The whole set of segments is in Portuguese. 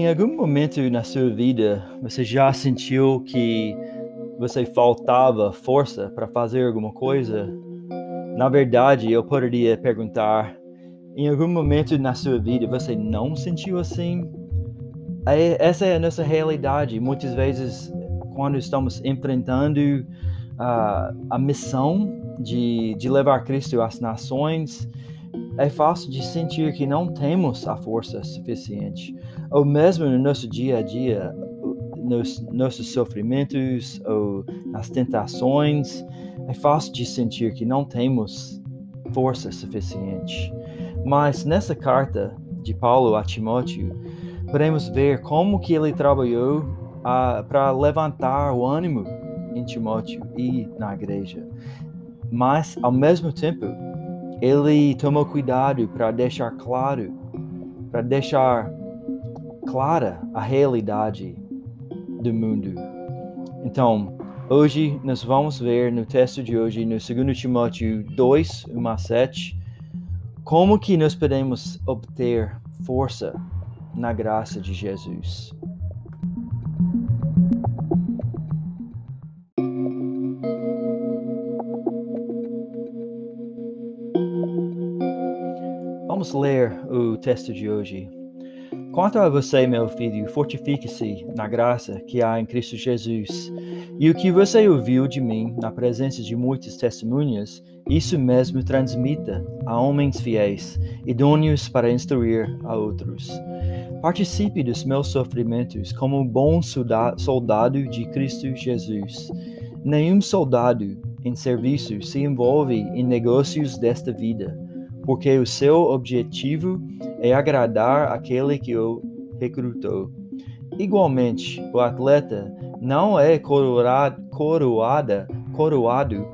Em algum momento na sua vida, você já sentiu que você faltava força para fazer alguma coisa? Na verdade, eu poderia perguntar: em algum momento na sua vida você não sentiu assim? É, essa é a nossa realidade. Muitas vezes, quando estamos enfrentando uh, a missão de, de levar Cristo às nações, é fácil de sentir que não temos a força suficiente. Ou mesmo no nosso dia a dia, nos nossos sofrimentos ou nas tentações, é fácil de sentir que não temos força suficiente. Mas nessa carta de Paulo a Timóteo, podemos ver como que ele trabalhou uh, para levantar o ânimo em Timóteo e na igreja. Mas, ao mesmo tempo, ele tomou cuidado para deixar claro, para deixar clara a realidade do mundo. Então, hoje nós vamos ver no texto de hoje, no 2 Timóteo 2, 1 a 7, como que nós podemos obter força na graça de Jesus. Vamos ler o texto de hoje. Quanto a você, meu filho, fortifique-se na graça que há em Cristo Jesus. E o que você ouviu de mim na presença de muitas testemunhas, isso mesmo transmita a homens fiéis, idôneos para instruir a outros. Participe dos meus sofrimentos como um bom soldado de Cristo Jesus. Nenhum soldado em serviço se envolve em negócios desta vida, porque o seu objetivo é agradar aquele que o recrutou. Igualmente, o atleta não é coroado, coroada, coroado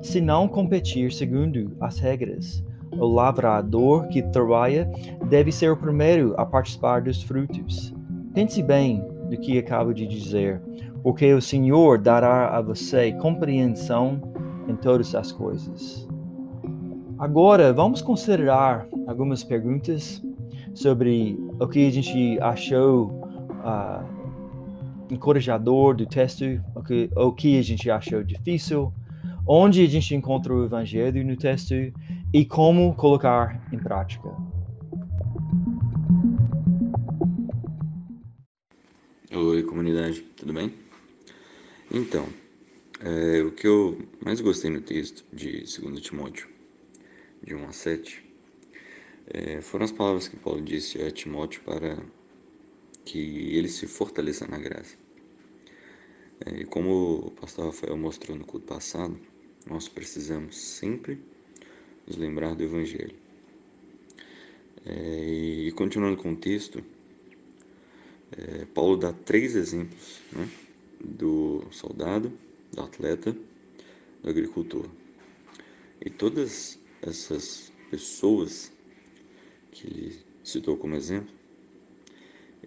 se não competir segundo as regras o lavrador que trabalha deve ser o primeiro a participar dos frutos. Pense bem do que acabo de dizer, porque o Senhor dará a você compreensão em todas as coisas. Agora, vamos considerar algumas perguntas sobre o que a gente achou uh, encorajador do texto, o que, o que a gente achou difícil, onde a gente encontra o evangelho no texto e como colocar em prática. Oi, comunidade, tudo bem? Então, é, o que eu mais gostei no texto de 2 Timóteo, de 1 a 7, é, foram as palavras que Paulo disse a Timóteo para que ele se fortaleça na graça. É, e como o pastor Rafael mostrou no culto passado, nós precisamos sempre nos lembrar do Evangelho. É, e continuando com o texto, é, Paulo dá três exemplos né, do soldado, do atleta, do agricultor. E todas essas pessoas que ele citou como exemplo,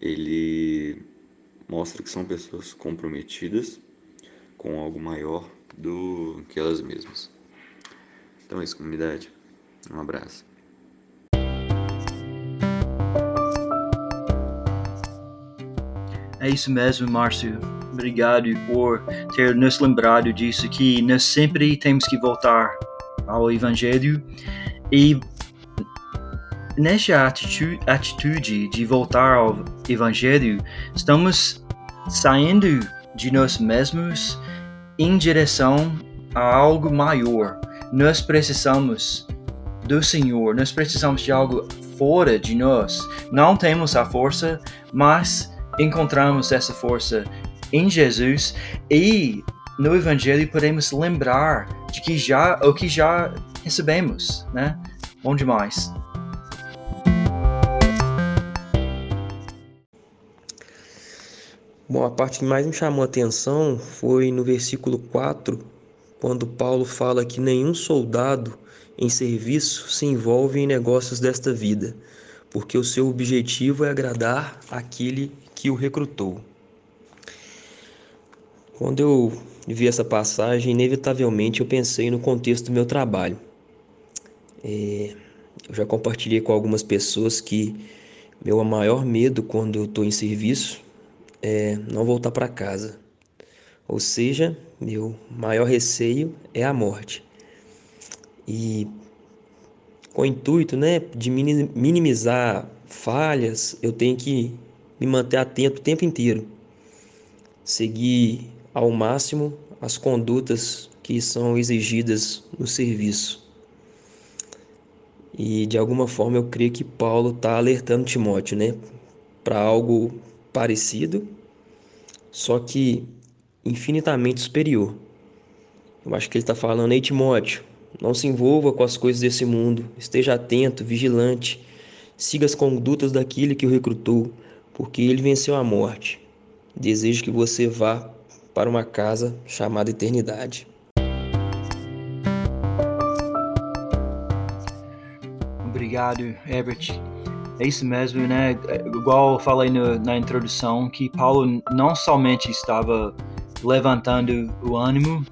ele mostra que são pessoas comprometidas com algo maior do que elas mesmas. Então é isso, comunidade. Um abraço. É isso mesmo, Márcio. Obrigado por ter nos lembrado disso, que nós sempre temos que voltar ao Evangelho e nessa atitude, atitude de voltar ao Evangelho, estamos saindo de nós mesmos em direção a algo maior, nós precisamos do Senhor, nós precisamos de algo fora de nós. Não temos a força, mas encontramos essa força em Jesus e no Evangelho podemos lembrar de que já o que já recebemos, né? Bom demais. Bom, a parte que mais me chamou a atenção foi no versículo 4, quando Paulo fala que nenhum soldado em serviço se envolve em negócios desta vida, porque o seu objetivo é agradar aquele que o recrutou. Quando eu vi essa passagem, inevitavelmente eu pensei no contexto do meu trabalho. É, eu já compartilhei com algumas pessoas que Meu maior medo quando eu estou em serviço é não voltar para casa. Ou seja, meu maior receio é a morte. E com o intuito né, de minimizar falhas, eu tenho que me manter atento o tempo inteiro. Seguir ao máximo as condutas que são exigidas no serviço. E de alguma forma eu creio que Paulo está alertando Timóteo, né, para algo parecido, só que infinitamente superior. Eu acho que ele está falando, ei Timóteo, não se envolva com as coisas desse mundo, esteja atento, vigilante, siga as condutas daquele que o recrutou, porque ele venceu a morte. Desejo que você vá para uma casa chamada eternidade. Obrigado, Herbert. É isso mesmo, né? Igual eu falei no, na introdução, que Paulo não somente estava levantando o ânimo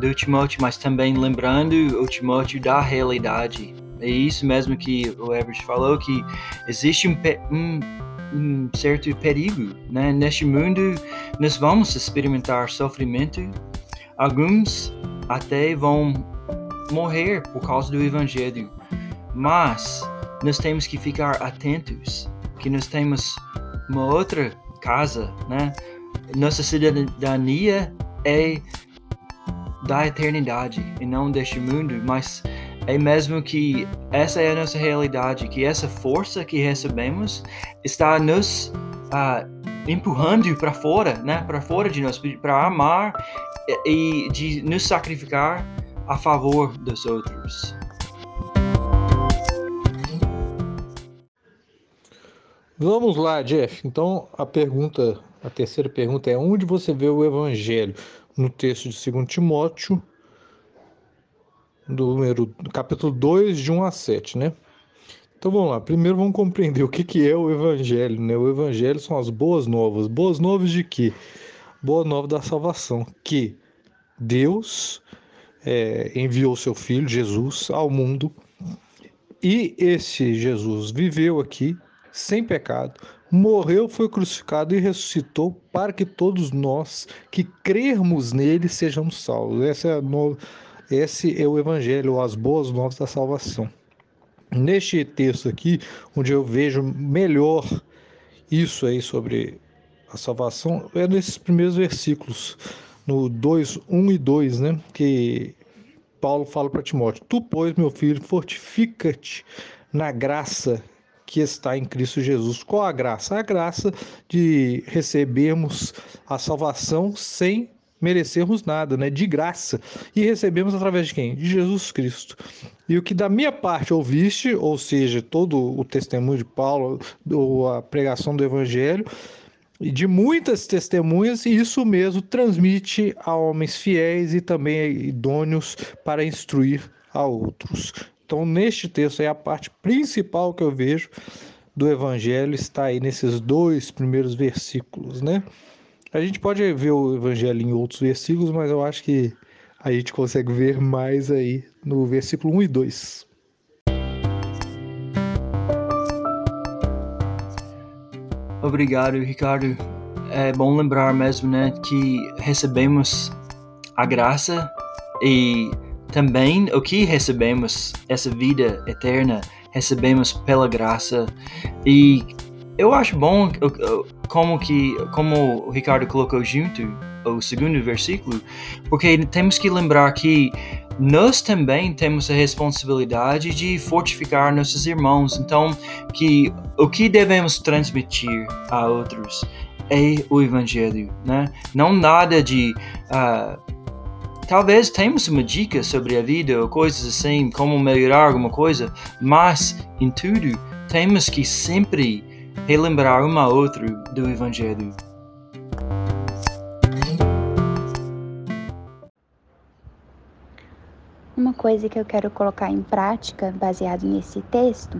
do Timóteo, mas também lembrando o Timóteo da realidade. É isso mesmo que o Herbert falou, que existe um, um, um certo perigo, né? Neste mundo, nós vamos experimentar sofrimento. Alguns até vão morrer por causa do Evangelho. Mas nós temos que ficar atentos, que nós temos uma outra casa, né? Nossa cidadania é da eternidade e não deste mundo, mas é mesmo que essa é a nossa realidade, que essa força que recebemos está nos uh, empurrando para fora, né? Para fora de nós, para amar e de nos sacrificar a favor dos outros. Vamos lá, Jeff. Então, a pergunta, a terceira pergunta é: onde você vê o evangelho? No texto de 2 Timóteo, do número, capítulo 2, de 1 a 7, né? Então vamos lá. Primeiro vamos compreender o que, que é o evangelho, né? O evangelho são as boas novas. Boas novas de quê? Boa nova da salvação, que Deus é, enviou seu Filho, Jesus, ao mundo e esse Jesus viveu aqui sem pecado, morreu, foi crucificado e ressuscitou para que todos nós que crermos nele sejamos salvos. Esse é, no... Esse é o Evangelho, as boas novas da salvação. Neste texto aqui, onde eu vejo melhor isso aí sobre a salvação, é nesses primeiros versículos, no 2, 1 e 2, né? Que Paulo fala para Timóteo: Tu, pois, meu filho, fortifica-te na graça que está em Cristo Jesus. Qual a graça? A graça de recebermos a salvação sem merecermos nada, né? De graça. E recebemos através de quem? De Jesus Cristo. E o que da minha parte ouviste, ou seja, todo o testemunho de Paulo, ou a pregação do Evangelho, e de muitas testemunhas, e isso mesmo transmite a homens fiéis e também idôneos para instruir a outros. Então, neste texto aí, a parte principal que eu vejo do evangelho está aí nesses dois primeiros versículos, né? A gente pode ver o evangelho em outros versículos, mas eu acho que a gente consegue ver mais aí no versículo 1 e 2. Obrigado, Ricardo. É bom lembrar mesmo, né, que recebemos a graça e também o que recebemos, essa vida eterna, recebemos pela graça. E eu acho bom como que como o Ricardo colocou junto o segundo versículo, porque temos que lembrar que nós também temos a responsabilidade de fortificar nossos irmãos. Então, que o que devemos transmitir a outros é o evangelho, né? Não nada de uh, Talvez tenhamos uma dica sobre a vida ou coisas assim, como melhorar alguma coisa, mas em tudo temos que sempre relembrar um ao outro do Evangelho. Uma coisa que eu quero colocar em prática, baseado nesse texto,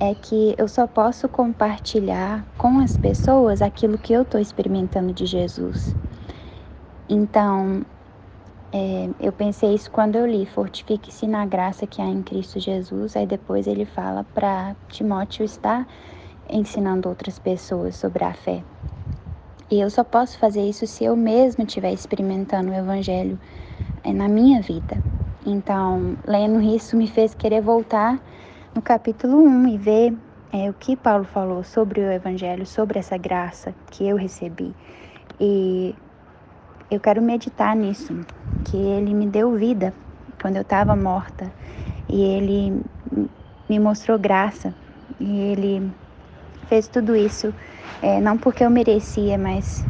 é que eu só posso compartilhar com as pessoas aquilo que eu estou experimentando de Jesus. Então, É, eu pensei isso quando eu li, fortifique-se na graça que há em Cristo Jesus. Aí depois ele fala para Timóteo estar ensinando outras pessoas sobre a fé. E eu só posso fazer isso se eu mesma estiver experimentando o Evangelho é, na minha vida. Então, lendo isso me fez querer voltar no capítulo 1 e ver é, o que Paulo falou sobre o Evangelho, sobre essa graça que eu recebi. E eu quero meditar nisso, que ele me deu vida quando eu estava morta e ele me mostrou graça e ele fez tudo isso é, não porque eu merecia, mas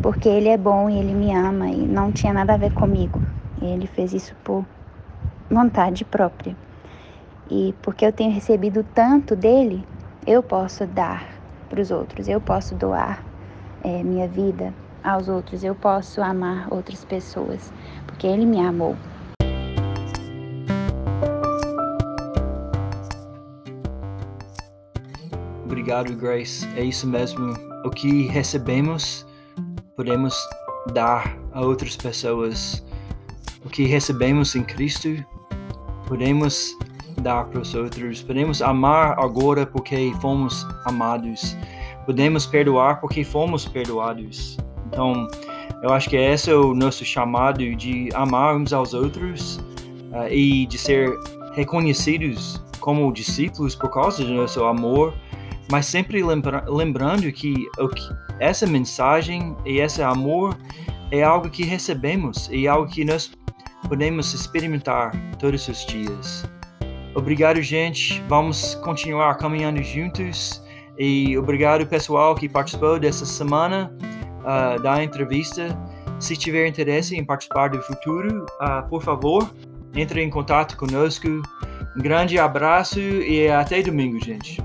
porque ele é bom e ele me ama e não tinha nada a ver comigo. Ele fez isso por vontade própria. E porque eu tenho recebido tanto dele, eu posso dar para os outros, eu posso doar é, minha vida aos outros, eu posso amar outras pessoas, porque ele me amou. Obrigado, Grace. É isso mesmo. O que recebemos, podemos dar a outras pessoas. O que recebemos em Cristo, podemos dar para os outros. Podemos amar agora porque fomos amados. Podemos perdoar porque fomos perdoados. Então, eu acho que esse é o nosso chamado de amar uns aos outros uh, e de ser reconhecidos como discípulos por causa do nosso amor mas sempre lembra lembrando que, que essa mensagem e esse amor é algo que recebemos e algo que nós podemos experimentar todos os dias. Obrigado, gente. Vamos continuar caminhando juntos. E obrigado, pessoal, que participou dessa semana uh, da entrevista. Se tiver interesse em participar do futuro, uh, por favor, entre em contato conosco. Um grande abraço e até domingo, gente.